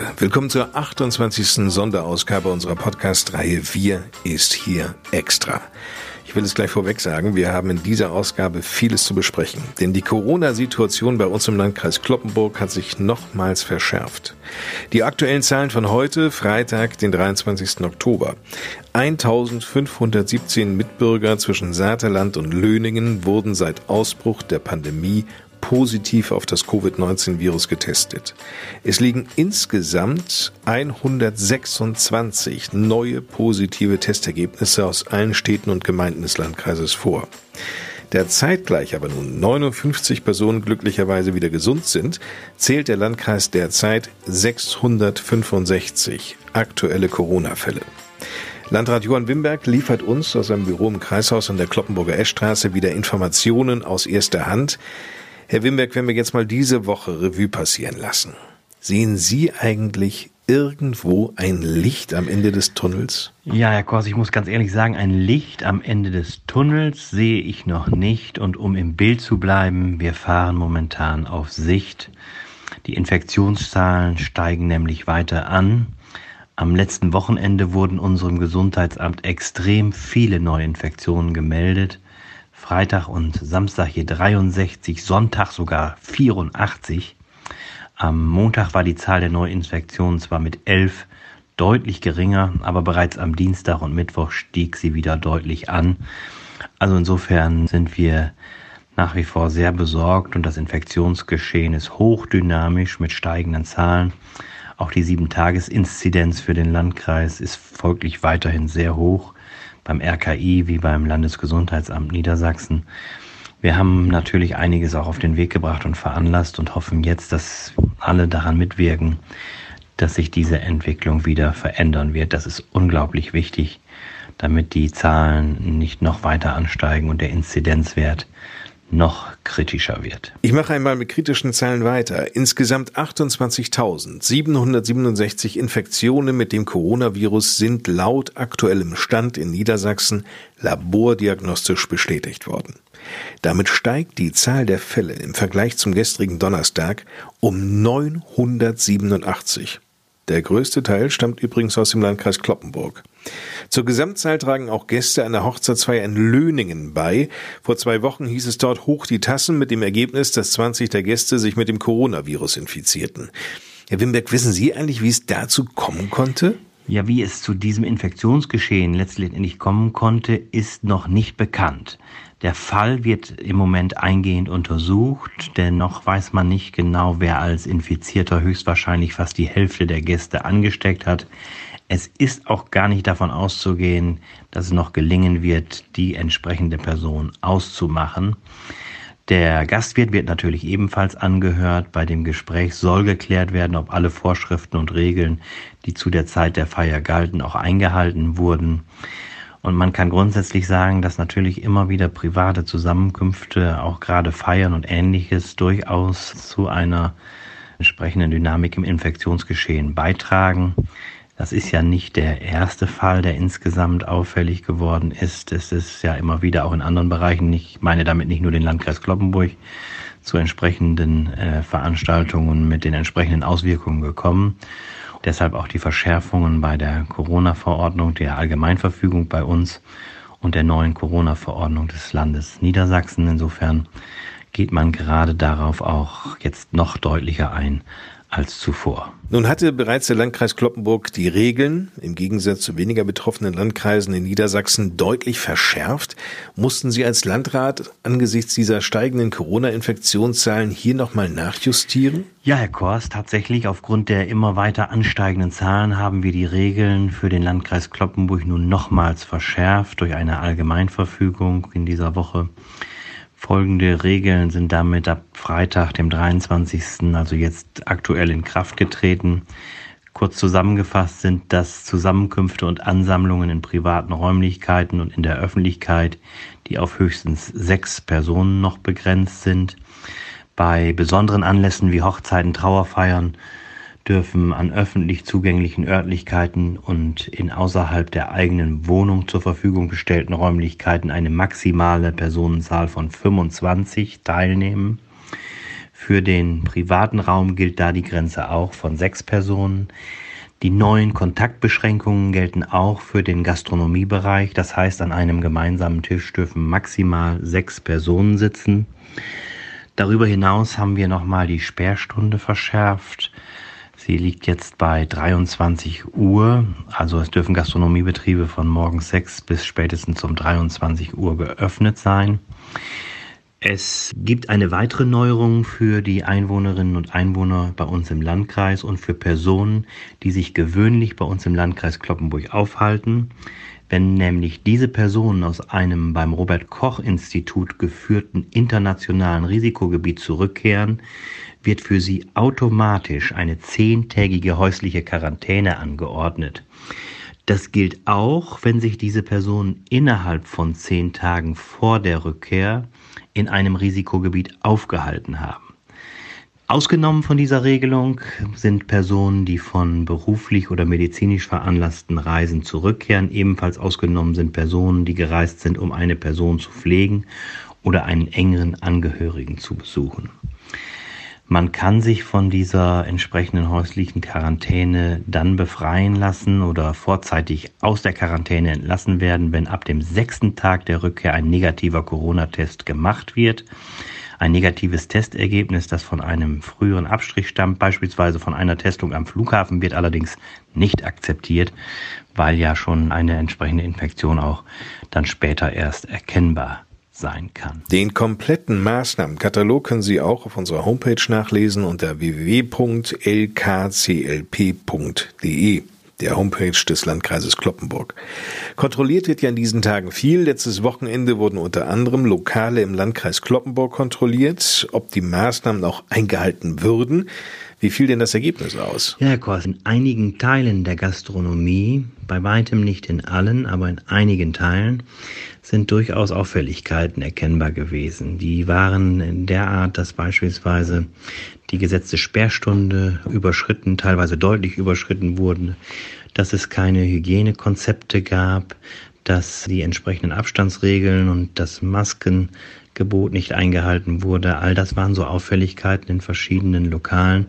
Leute. Willkommen zur 28. Sonderausgabe unserer Podcast-Reihe Wir ist hier extra. Ich will es gleich vorweg sagen, wir haben in dieser Ausgabe vieles zu besprechen, denn die Corona-Situation bei uns im Landkreis Kloppenburg hat sich nochmals verschärft. Die aktuellen Zahlen von heute, Freitag, den 23. Oktober. 1517 Mitbürger zwischen Saterland und Löningen wurden seit Ausbruch der Pandemie positiv auf das Covid-19-Virus getestet. Es liegen insgesamt 126 neue positive Testergebnisse aus allen Städten und Gemeinden des Landkreises vor. Der zeitgleich aber nun 59 Personen glücklicherweise wieder gesund sind, zählt der Landkreis derzeit 665 aktuelle Corona-Fälle. Landrat Johann Wimberg liefert uns aus seinem Büro im Kreishaus an der Kloppenburger Eschstraße wieder Informationen aus erster Hand. Herr Wimberg, wenn wir jetzt mal diese Woche Revue passieren lassen, sehen Sie eigentlich irgendwo ein Licht am Ende des Tunnels? Ja, Herr Kors, ich muss ganz ehrlich sagen, ein Licht am Ende des Tunnels sehe ich noch nicht. Und um im Bild zu bleiben, wir fahren momentan auf Sicht. Die Infektionszahlen steigen nämlich weiter an. Am letzten Wochenende wurden unserem Gesundheitsamt extrem viele Neuinfektionen gemeldet. Freitag und Samstag hier 63, Sonntag sogar 84. Am Montag war die Zahl der Neuinfektionen zwar mit 11 deutlich geringer, aber bereits am Dienstag und Mittwoch stieg sie wieder deutlich an. Also insofern sind wir nach wie vor sehr besorgt und das Infektionsgeschehen ist hochdynamisch mit steigenden Zahlen. Auch die 7-Tages-Inzidenz für den Landkreis ist folglich weiterhin sehr hoch beim RKI wie beim Landesgesundheitsamt Niedersachsen. Wir haben natürlich einiges auch auf den Weg gebracht und veranlasst und hoffen jetzt, dass alle daran mitwirken, dass sich diese Entwicklung wieder verändern wird. Das ist unglaublich wichtig, damit die Zahlen nicht noch weiter ansteigen und der Inzidenzwert noch kritischer wird. Ich mache einmal mit kritischen Zahlen weiter. Insgesamt 28.767 Infektionen mit dem Coronavirus sind laut aktuellem Stand in Niedersachsen labordiagnostisch bestätigt worden. Damit steigt die Zahl der Fälle im Vergleich zum gestrigen Donnerstag um 987. Der größte Teil stammt übrigens aus dem Landkreis Kloppenburg. Zur Gesamtzahl tragen auch Gäste einer Hochzeitsfeier in Löningen bei. Vor zwei Wochen hieß es dort hoch die Tassen mit dem Ergebnis, dass 20 der Gäste sich mit dem Coronavirus infizierten. Herr Wimberg, wissen Sie eigentlich, wie es dazu kommen konnte? Ja, wie es zu diesem Infektionsgeschehen letztendlich kommen konnte, ist noch nicht bekannt. Der Fall wird im Moment eingehend untersucht, denn noch weiß man nicht genau, wer als Infizierter höchstwahrscheinlich fast die Hälfte der Gäste angesteckt hat. Es ist auch gar nicht davon auszugehen, dass es noch gelingen wird, die entsprechende Person auszumachen. Der Gastwirt wird natürlich ebenfalls angehört. Bei dem Gespräch soll geklärt werden, ob alle Vorschriften und Regeln, die zu der Zeit der Feier galten, auch eingehalten wurden. Und man kann grundsätzlich sagen, dass natürlich immer wieder private Zusammenkünfte, auch gerade Feiern und ähnliches, durchaus zu einer entsprechenden Dynamik im Infektionsgeschehen beitragen. Das ist ja nicht der erste Fall, der insgesamt auffällig geworden ist. Es ist ja immer wieder auch in anderen Bereichen, ich meine damit nicht nur den Landkreis Kloppenburg, zu entsprechenden äh, Veranstaltungen mit den entsprechenden Auswirkungen gekommen. Deshalb auch die Verschärfungen bei der Corona-Verordnung, der Allgemeinverfügung bei uns und der neuen Corona-Verordnung des Landes Niedersachsen. Insofern geht man gerade darauf auch jetzt noch deutlicher ein als zuvor. Nun hatte bereits der Landkreis Kloppenburg die Regeln im Gegensatz zu weniger betroffenen Landkreisen in Niedersachsen deutlich verschärft. Mussten Sie als Landrat angesichts dieser steigenden Corona-Infektionszahlen hier nochmal nachjustieren? Ja, Herr Kors, tatsächlich aufgrund der immer weiter ansteigenden Zahlen haben wir die Regeln für den Landkreis Kloppenburg nun nochmals verschärft durch eine Allgemeinverfügung in dieser Woche. Folgende Regeln sind damit ab Freitag, dem 23., also jetzt aktuell in Kraft getreten. Kurz zusammengefasst sind das Zusammenkünfte und Ansammlungen in privaten Räumlichkeiten und in der Öffentlichkeit, die auf höchstens sechs Personen noch begrenzt sind. Bei besonderen Anlässen wie Hochzeiten, Trauerfeiern dürfen an öffentlich zugänglichen Örtlichkeiten und in außerhalb der eigenen Wohnung zur Verfügung gestellten Räumlichkeiten eine maximale Personenzahl von 25 teilnehmen. Für den privaten Raum gilt da die Grenze auch von sechs Personen. Die neuen Kontaktbeschränkungen gelten auch für den Gastronomiebereich. Das heißt, an einem gemeinsamen Tisch dürfen maximal sechs Personen sitzen. Darüber hinaus haben wir nochmal die Sperrstunde verschärft. Sie liegt jetzt bei 23 Uhr. Also es dürfen Gastronomiebetriebe von morgens 6 bis spätestens um 23 Uhr geöffnet sein. Es gibt eine weitere Neuerung für die Einwohnerinnen und Einwohner bei uns im Landkreis und für Personen, die sich gewöhnlich bei uns im Landkreis Kloppenburg aufhalten. Wenn nämlich diese Personen aus einem beim Robert Koch Institut geführten internationalen Risikogebiet zurückkehren, wird für sie automatisch eine zehntägige häusliche Quarantäne angeordnet. Das gilt auch, wenn sich diese Personen innerhalb von zehn Tagen vor der Rückkehr in einem Risikogebiet aufgehalten haben. Ausgenommen von dieser Regelung sind Personen, die von beruflich oder medizinisch veranlassten Reisen zurückkehren. Ebenfalls ausgenommen sind Personen, die gereist sind, um eine Person zu pflegen oder einen engeren Angehörigen zu besuchen. Man kann sich von dieser entsprechenden häuslichen Quarantäne dann befreien lassen oder vorzeitig aus der Quarantäne entlassen werden, wenn ab dem sechsten Tag der Rückkehr ein negativer Corona-Test gemacht wird. Ein negatives Testergebnis, das von einem früheren Abstrich stammt, beispielsweise von einer Testung am Flughafen, wird allerdings nicht akzeptiert, weil ja schon eine entsprechende Infektion auch dann später erst erkennbar sein kann. Den kompletten Maßnahmenkatalog können Sie auch auf unserer Homepage nachlesen unter www.lkclp.de der Homepage des Landkreises Kloppenburg. Kontrolliert wird ja in diesen Tagen viel. Letztes Wochenende wurden unter anderem Lokale im Landkreis Kloppenburg kontrolliert, ob die Maßnahmen auch eingehalten würden. Wie fiel denn das Ergebnis aus? Ja, Herr Kors, in einigen Teilen der Gastronomie, bei weitem nicht in allen, aber in einigen Teilen, sind durchaus Auffälligkeiten erkennbar gewesen. Die waren in der Art, dass beispielsweise die gesetzte Sperrstunde überschritten, teilweise deutlich überschritten wurden, dass es keine Hygienekonzepte gab, dass die entsprechenden Abstandsregeln und das Maskengebot nicht eingehalten wurde. All das waren so Auffälligkeiten in verschiedenen Lokalen,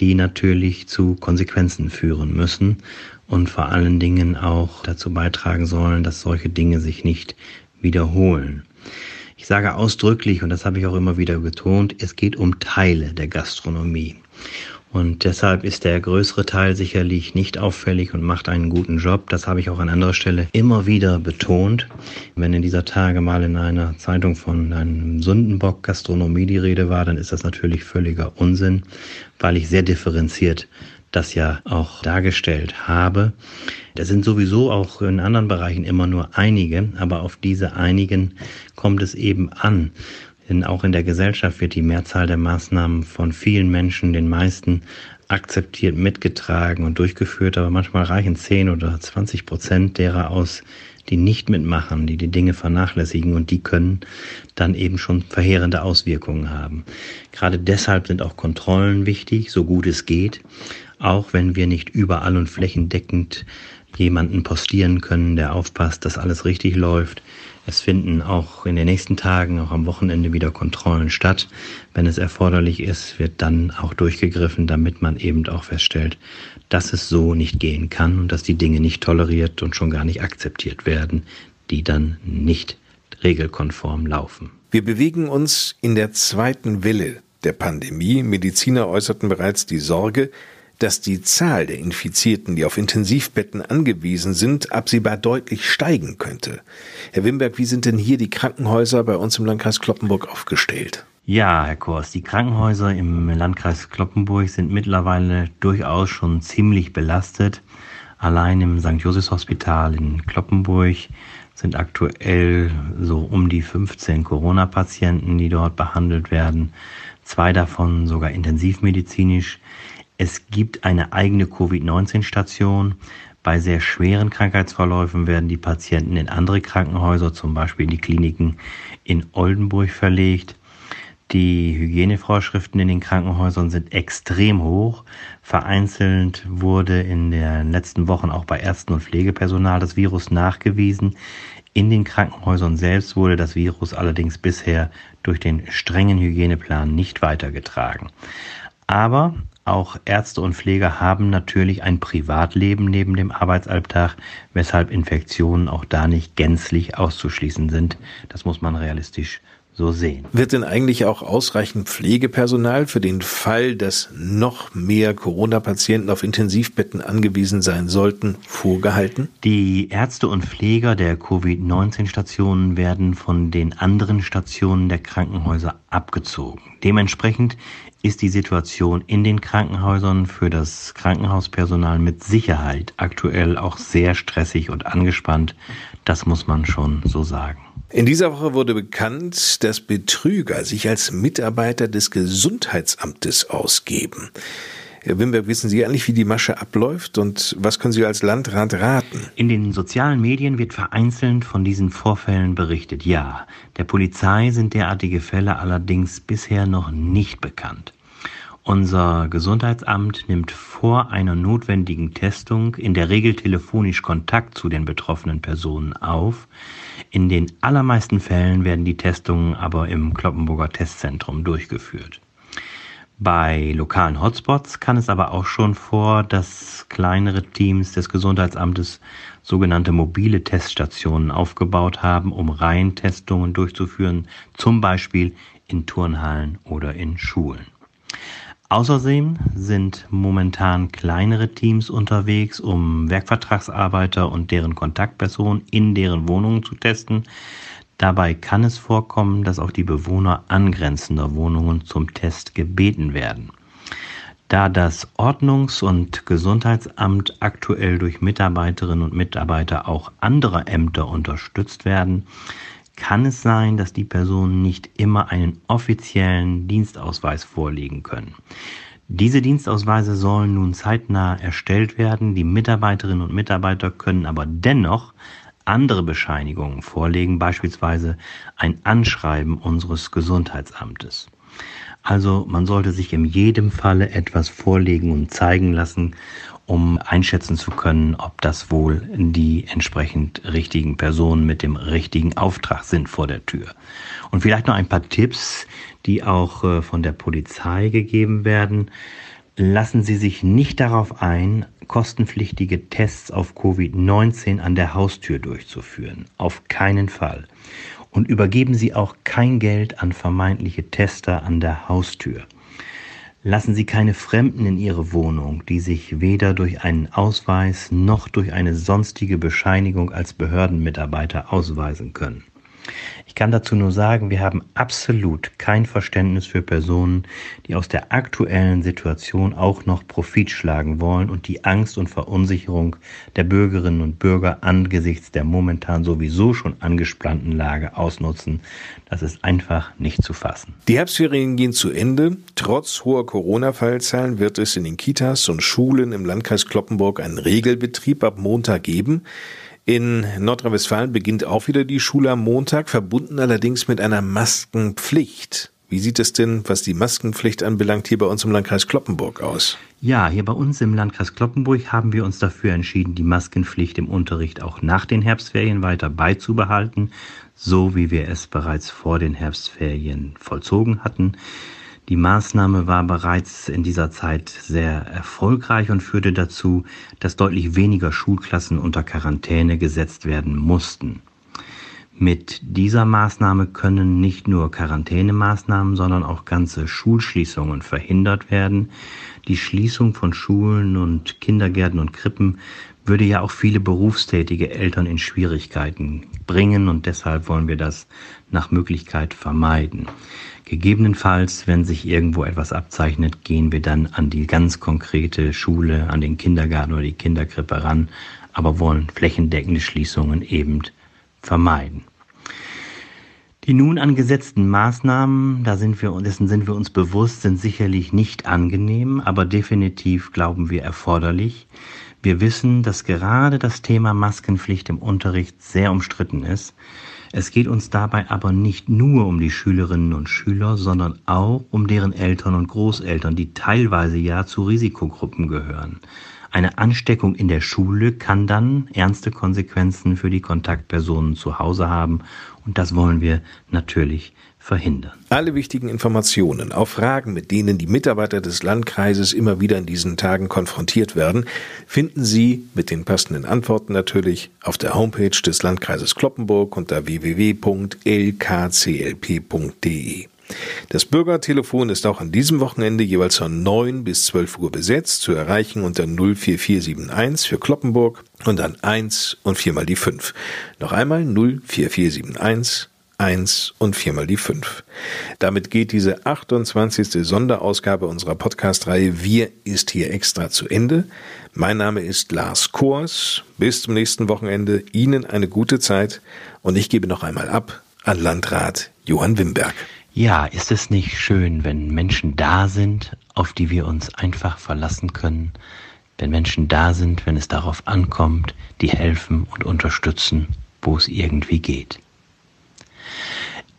die natürlich zu Konsequenzen führen müssen und vor allen Dingen auch dazu beitragen sollen, dass solche Dinge sich nicht wiederholen. Ich sage ausdrücklich, und das habe ich auch immer wieder betont, es geht um Teile der Gastronomie. Und deshalb ist der größere Teil sicherlich nicht auffällig und macht einen guten Job. Das habe ich auch an anderer Stelle immer wieder betont. Wenn in dieser Tage mal in einer Zeitung von einem Sundenbock Gastronomie die Rede war, dann ist das natürlich völliger Unsinn, weil ich sehr differenziert das ja auch dargestellt habe. Das sind sowieso auch in anderen Bereichen immer nur einige, aber auf diese einigen kommt es eben an. Denn auch in der Gesellschaft wird die Mehrzahl der Maßnahmen von vielen Menschen, den meisten, akzeptiert, mitgetragen und durchgeführt, aber manchmal reichen 10 oder 20 Prozent derer aus, die nicht mitmachen, die die Dinge vernachlässigen und die können dann eben schon verheerende Auswirkungen haben. Gerade deshalb sind auch Kontrollen wichtig, so gut es geht auch wenn wir nicht überall und flächendeckend jemanden postieren können, der aufpasst, dass alles richtig läuft. Es finden auch in den nächsten Tagen, auch am Wochenende wieder Kontrollen statt. Wenn es erforderlich ist, wird dann auch durchgegriffen, damit man eben auch feststellt, dass es so nicht gehen kann und dass die Dinge nicht toleriert und schon gar nicht akzeptiert werden, die dann nicht regelkonform laufen. Wir bewegen uns in der zweiten Welle der Pandemie. Mediziner äußerten bereits die Sorge, dass die Zahl der Infizierten, die auf Intensivbetten angewiesen sind, absehbar deutlich steigen könnte. Herr Wimberg, wie sind denn hier die Krankenhäuser bei uns im Landkreis Kloppenburg aufgestellt? Ja, Herr Kors, die Krankenhäuser im Landkreis Kloppenburg sind mittlerweile durchaus schon ziemlich belastet. Allein im St. Josephs Hospital in Kloppenburg sind aktuell so um die 15 Corona-Patienten, die dort behandelt werden. Zwei davon sogar intensivmedizinisch. Es gibt eine eigene Covid-19-Station. Bei sehr schweren Krankheitsverläufen werden die Patienten in andere Krankenhäuser, zum Beispiel in die Kliniken in Oldenburg verlegt. Die Hygienevorschriften in den Krankenhäusern sind extrem hoch. Vereinzelt wurde in den letzten Wochen auch bei Ärzten und Pflegepersonal das Virus nachgewiesen. In den Krankenhäusern selbst wurde das Virus allerdings bisher durch den strengen Hygieneplan nicht weitergetragen. Aber auch Ärzte und Pfleger haben natürlich ein Privatleben neben dem Arbeitsalltag, weshalb Infektionen auch da nicht gänzlich auszuschließen sind. Das muss man realistisch so sehen. Wird denn eigentlich auch ausreichend Pflegepersonal für den Fall, dass noch mehr Corona-Patienten auf Intensivbetten angewiesen sein sollten, vorgehalten? Die Ärzte und Pfleger der Covid-19-Stationen werden von den anderen Stationen der Krankenhäuser abgezogen. Dementsprechend ist die Situation in den Krankenhäusern für das Krankenhauspersonal mit Sicherheit aktuell auch sehr stressig und angespannt. Das muss man schon so sagen. In dieser Woche wurde bekannt, dass Betrüger sich als Mitarbeiter des Gesundheitsamtes ausgeben. Herr Wimberg, wissen Sie eigentlich, wie die Masche abläuft und was können Sie als Landrat raten? In den sozialen Medien wird vereinzelt von diesen Vorfällen berichtet. Ja, der Polizei sind derartige Fälle allerdings bisher noch nicht bekannt. Unser Gesundheitsamt nimmt vor einer notwendigen Testung in der Regel telefonisch Kontakt zu den betroffenen Personen auf. In den allermeisten Fällen werden die Testungen aber im Kloppenburger Testzentrum durchgeführt. Bei lokalen Hotspots kann es aber auch schon vor, dass kleinere Teams des Gesundheitsamtes sogenannte mobile Teststationen aufgebaut haben, um Reihentestungen durchzuführen, zum Beispiel in Turnhallen oder in Schulen. Außerdem sind momentan kleinere Teams unterwegs, um Werkvertragsarbeiter und deren Kontaktpersonen in deren Wohnungen zu testen. Dabei kann es vorkommen, dass auch die Bewohner angrenzender Wohnungen zum Test gebeten werden. Da das Ordnungs- und Gesundheitsamt aktuell durch Mitarbeiterinnen und Mitarbeiter auch anderer Ämter unterstützt werden, kann es sein, dass die Personen nicht immer einen offiziellen Dienstausweis vorlegen können. Diese Dienstausweise sollen nun zeitnah erstellt werden. Die Mitarbeiterinnen und Mitarbeiter können aber dennoch andere Bescheinigungen vorlegen, beispielsweise ein Anschreiben unseres Gesundheitsamtes. Also man sollte sich in jedem Falle etwas vorlegen und zeigen lassen, um einschätzen zu können, ob das wohl die entsprechend richtigen Personen mit dem richtigen Auftrag sind vor der Tür. Und vielleicht noch ein paar Tipps, die auch äh, von der Polizei gegeben werden. Lassen Sie sich nicht darauf ein, kostenpflichtige Tests auf Covid-19 an der Haustür durchzuführen. Auf keinen Fall. Und übergeben Sie auch kein Geld an vermeintliche Tester an der Haustür. Lassen Sie keine Fremden in Ihre Wohnung, die sich weder durch einen Ausweis noch durch eine sonstige Bescheinigung als Behördenmitarbeiter ausweisen können. Ich kann dazu nur sagen, wir haben absolut kein Verständnis für Personen, die aus der aktuellen Situation auch noch Profit schlagen wollen und die Angst und Verunsicherung der Bürgerinnen und Bürger angesichts der momentan sowieso schon angespannten Lage ausnutzen. Das ist einfach nicht zu fassen. Die Herbstferien gehen zu Ende. Trotz hoher Corona-Fallzahlen wird es in den Kitas und Schulen im Landkreis Kloppenburg einen Regelbetrieb ab Montag geben. In Nordrhein-Westfalen beginnt auch wieder die Schule am Montag, verbunden allerdings mit einer Maskenpflicht. Wie sieht es denn, was die Maskenpflicht anbelangt, hier bei uns im Landkreis Kloppenburg aus? Ja, hier bei uns im Landkreis Kloppenburg haben wir uns dafür entschieden, die Maskenpflicht im Unterricht auch nach den Herbstferien weiter beizubehalten, so wie wir es bereits vor den Herbstferien vollzogen hatten. Die Maßnahme war bereits in dieser Zeit sehr erfolgreich und führte dazu, dass deutlich weniger Schulklassen unter Quarantäne gesetzt werden mussten. Mit dieser Maßnahme können nicht nur Quarantänemaßnahmen, sondern auch ganze Schulschließungen verhindert werden. Die Schließung von Schulen und Kindergärten und Krippen würde ja auch viele berufstätige Eltern in Schwierigkeiten bringen und deshalb wollen wir das nach Möglichkeit vermeiden. Gegebenenfalls, wenn sich irgendwo etwas abzeichnet, gehen wir dann an die ganz konkrete Schule, an den Kindergarten oder die Kinderkrippe ran, aber wollen flächendeckende Schließungen eben vermeiden. Die nun angesetzten Maßnahmen, da sind wir, dessen sind wir uns bewusst, sind sicherlich nicht angenehm, aber definitiv glauben wir erforderlich. Wir wissen, dass gerade das Thema Maskenpflicht im Unterricht sehr umstritten ist. Es geht uns dabei aber nicht nur um die Schülerinnen und Schüler, sondern auch um deren Eltern und Großeltern, die teilweise ja zu Risikogruppen gehören. Eine Ansteckung in der Schule kann dann ernste Konsequenzen für die Kontaktpersonen zu Hause haben und das wollen wir natürlich verhindern. Alle wichtigen Informationen, auch Fragen, mit denen die Mitarbeiter des Landkreises immer wieder in diesen Tagen konfrontiert werden, finden Sie mit den passenden Antworten natürlich auf der Homepage des Landkreises Kloppenburg unter www.lkclp.de. Das Bürgertelefon ist auch an diesem Wochenende jeweils von 9 bis 12 Uhr besetzt, zu erreichen unter 04471 für Kloppenburg und dann 1 und viermal die 5. Noch einmal 04471 1 und viermal die 5. Damit geht diese 28. Sonderausgabe unserer Podcast-Reihe Wir ist hier extra zu Ende. Mein Name ist Lars Kors. Bis zum nächsten Wochenende. Ihnen eine gute Zeit und ich gebe noch einmal ab an Landrat Johann Wimberg. Ja, ist es nicht schön, wenn Menschen da sind, auf die wir uns einfach verlassen können? Wenn Menschen da sind, wenn es darauf ankommt, die helfen und unterstützen, wo es irgendwie geht.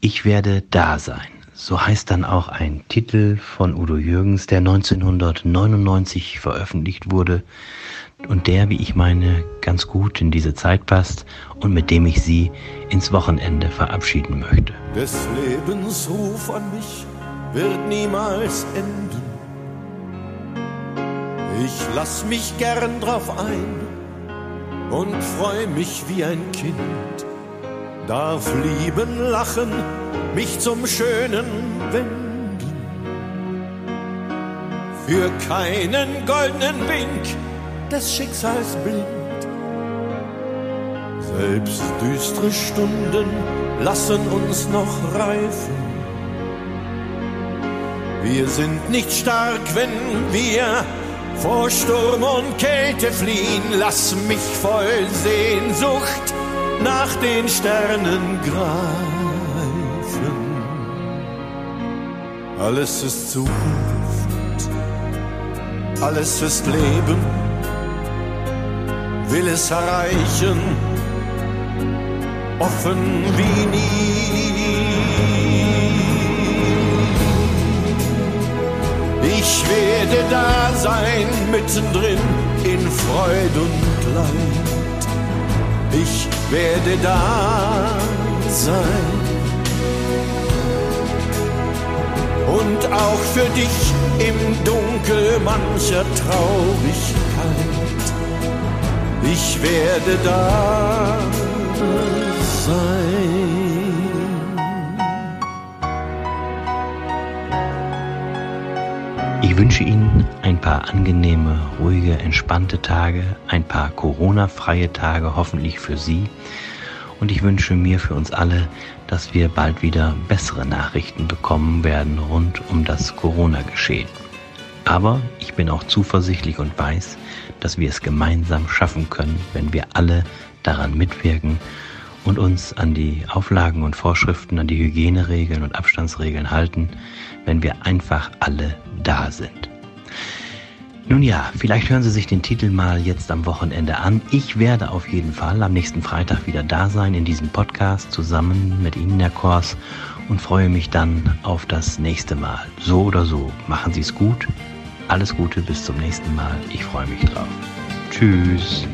Ich werde da sein. So heißt dann auch ein Titel von Udo Jürgens, der 1999 veröffentlicht wurde und der, wie ich meine, ganz gut in diese Zeit passt und mit dem ich Sie ins Wochenende verabschieden möchte. Des Lebens Ruf an mich wird niemals enden. Ich lass mich gern drauf ein und freu mich wie ein Kind. Darf lieben, lachen, mich zum Schönen wenden. Für keinen goldenen Wink des Schicksals blind. Selbst düstere Stunden lassen uns noch reifen. Wir sind nicht stark, wenn wir vor Sturm und Kälte fliehen. Lass mich voll Sehnsucht nach den Sternen greifen. Alles ist Zukunft, alles ist Leben, will es erreichen offen wie nie. Ich werde da sein, mittendrin in Freud und Leid. Ich werde da sein. Und auch für dich im Dunkel mancher Traurigkeit. Ich werde da sein. Ich wünsche Ihnen ein paar angenehme, ruhige, entspannte Tage, ein paar Corona-freie Tage hoffentlich für Sie. Und ich wünsche mir für uns alle, dass wir bald wieder bessere Nachrichten bekommen werden rund um das Corona-Geschehen. Aber ich bin auch zuversichtlich und weiß, dass wir es gemeinsam schaffen können, wenn wir alle daran mitwirken und uns an die Auflagen und Vorschriften, an die Hygieneregeln und Abstandsregeln halten, wenn wir einfach alle da sind. Nun ja, vielleicht hören Sie sich den Titel mal jetzt am Wochenende an. Ich werde auf jeden Fall am nächsten Freitag wieder da sein in diesem Podcast zusammen mit Ihnen, Herr Kors, und freue mich dann auf das nächste Mal. So oder so, machen Sie es gut. Alles Gute, bis zum nächsten Mal. Ich freue mich drauf. Tschüss.